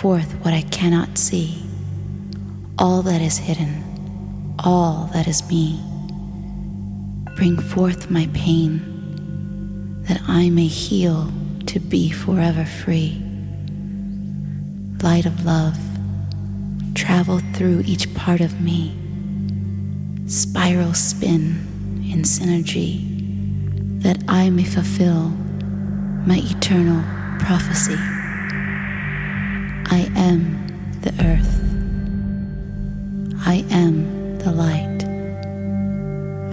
forth what I cannot see, all that is hidden, all that is me. Bring forth my pain, that I may heal to be forever free. Light of love, travel through each part of me, spiral spin in synergy, that I may fulfill my eternal prophecy. I am the earth. I am the light.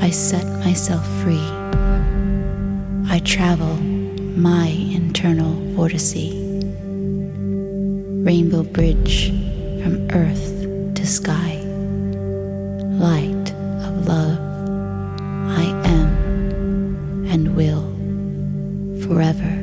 I set myself free. I travel my internal vortice. Rainbow bridge from earth to sky. Light of love. I am and will forever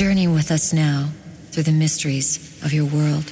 Journey with us now through the mysteries of your world.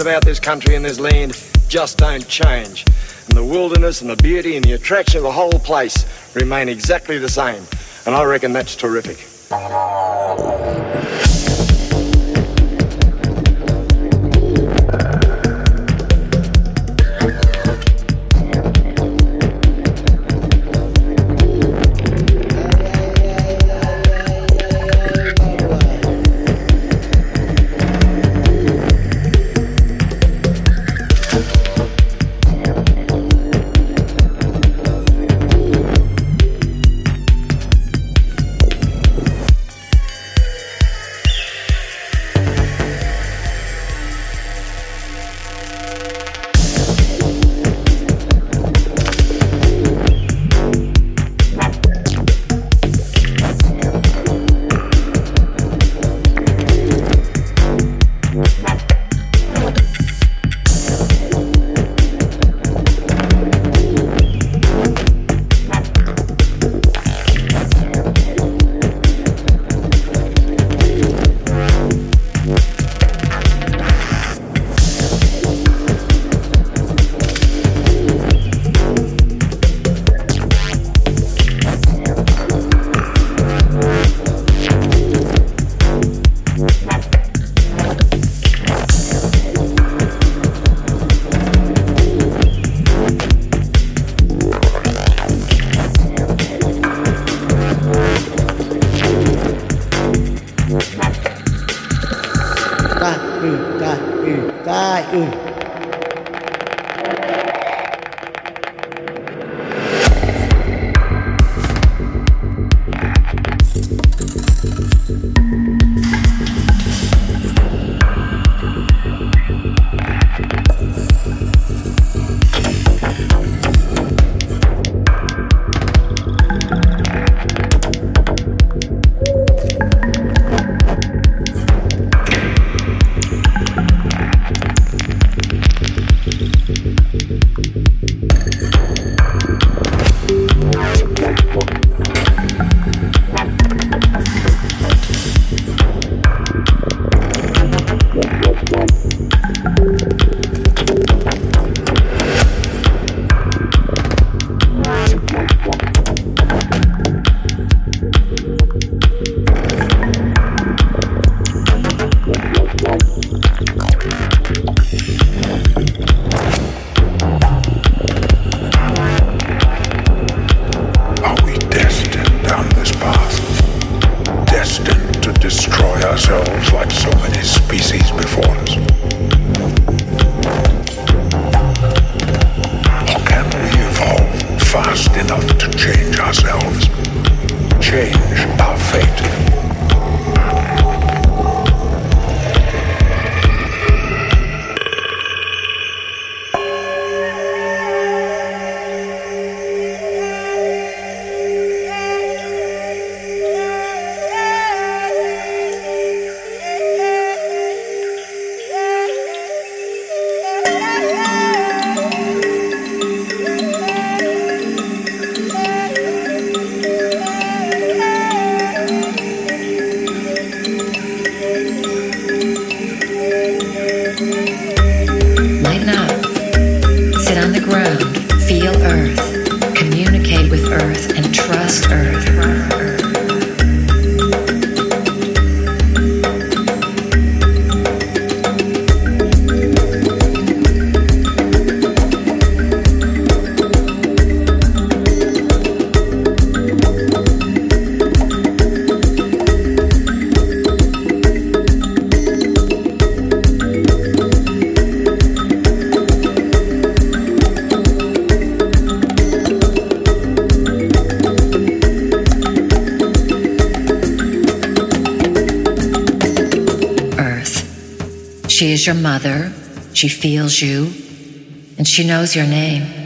About this country and this land just don't change. And the wilderness and the beauty and the attraction of the whole place remain exactly the same. And I reckon that's terrific. She is your mother. She feels you. And she knows your name.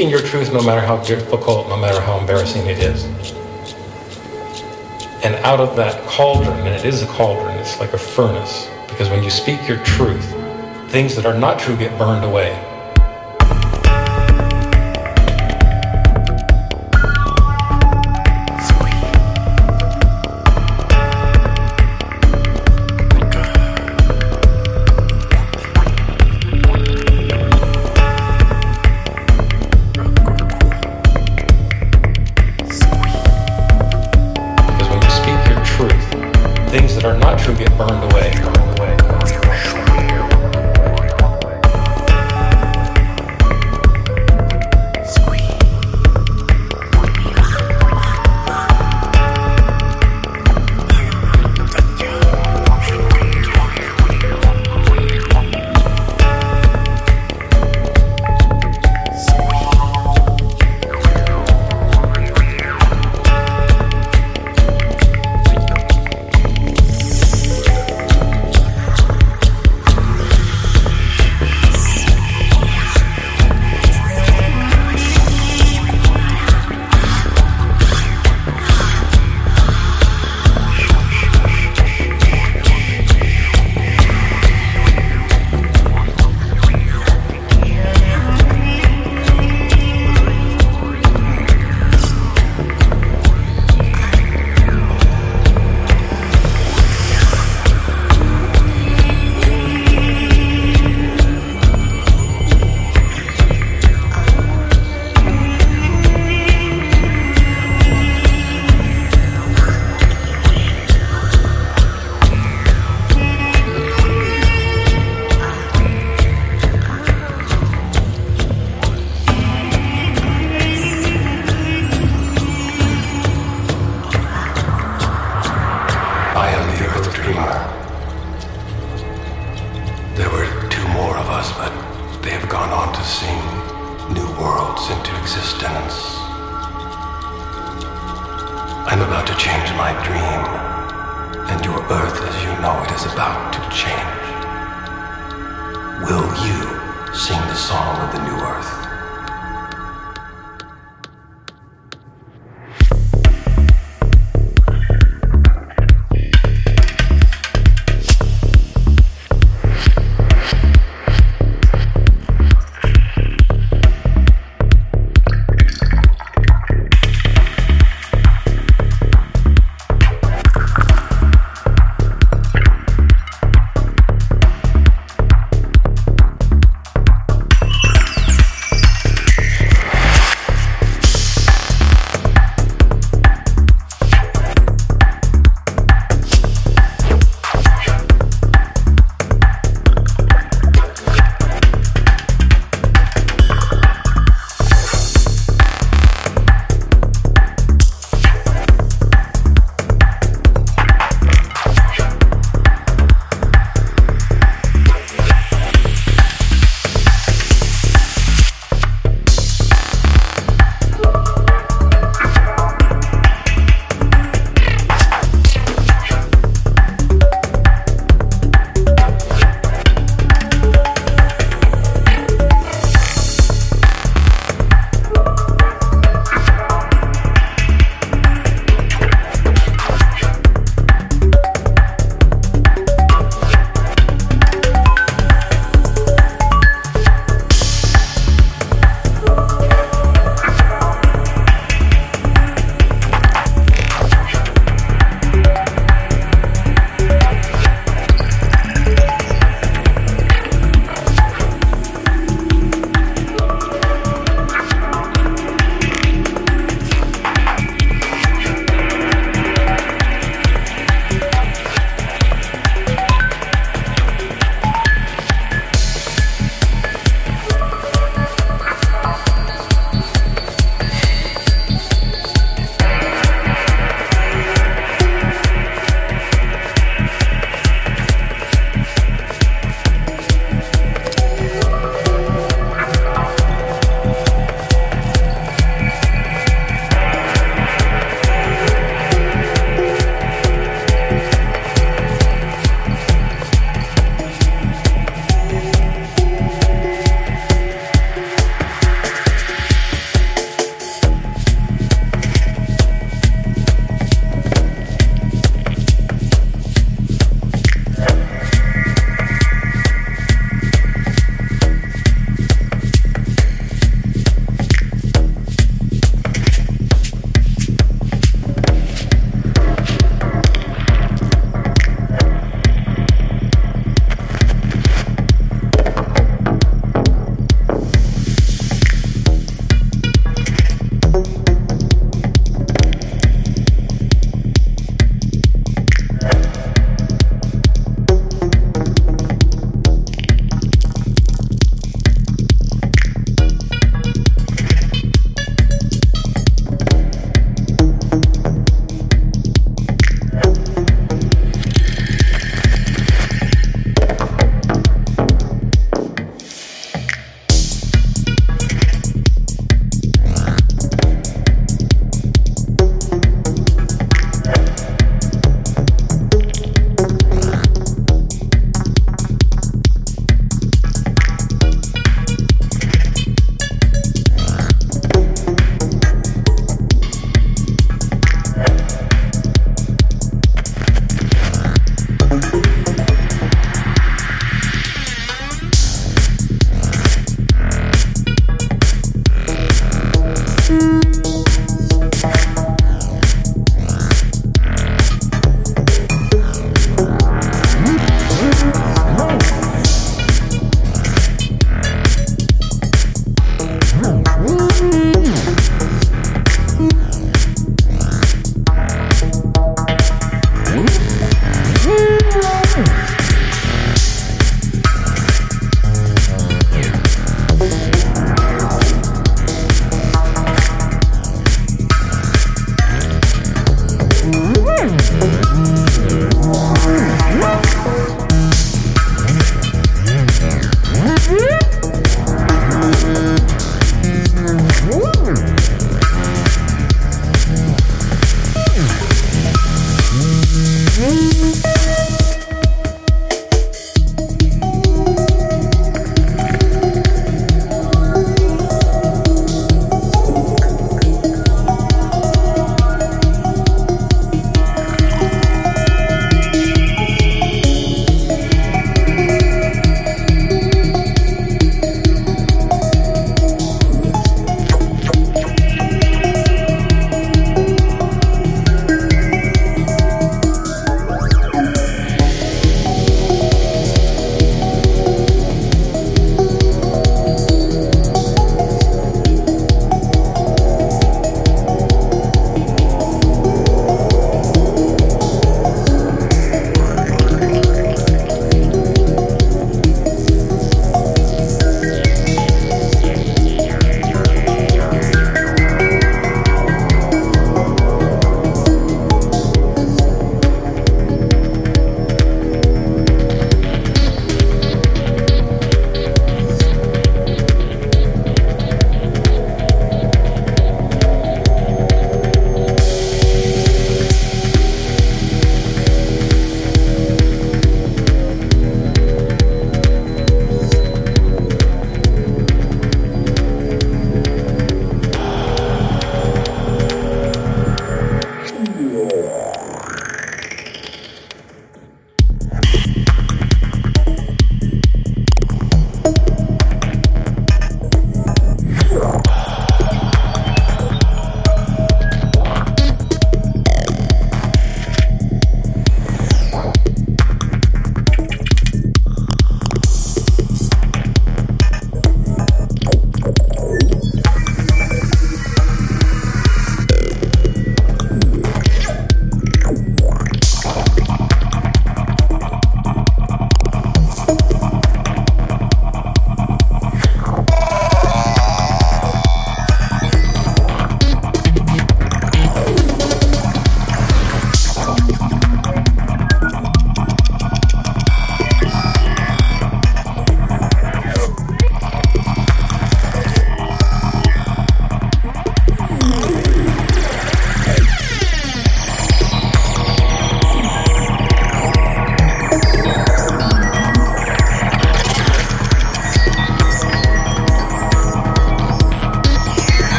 Speaking your truth no matter how difficult, no matter how embarrassing it is. And out of that cauldron, and it is a cauldron, it's like a furnace, because when you speak your truth, things that are not true get burned away. burned away.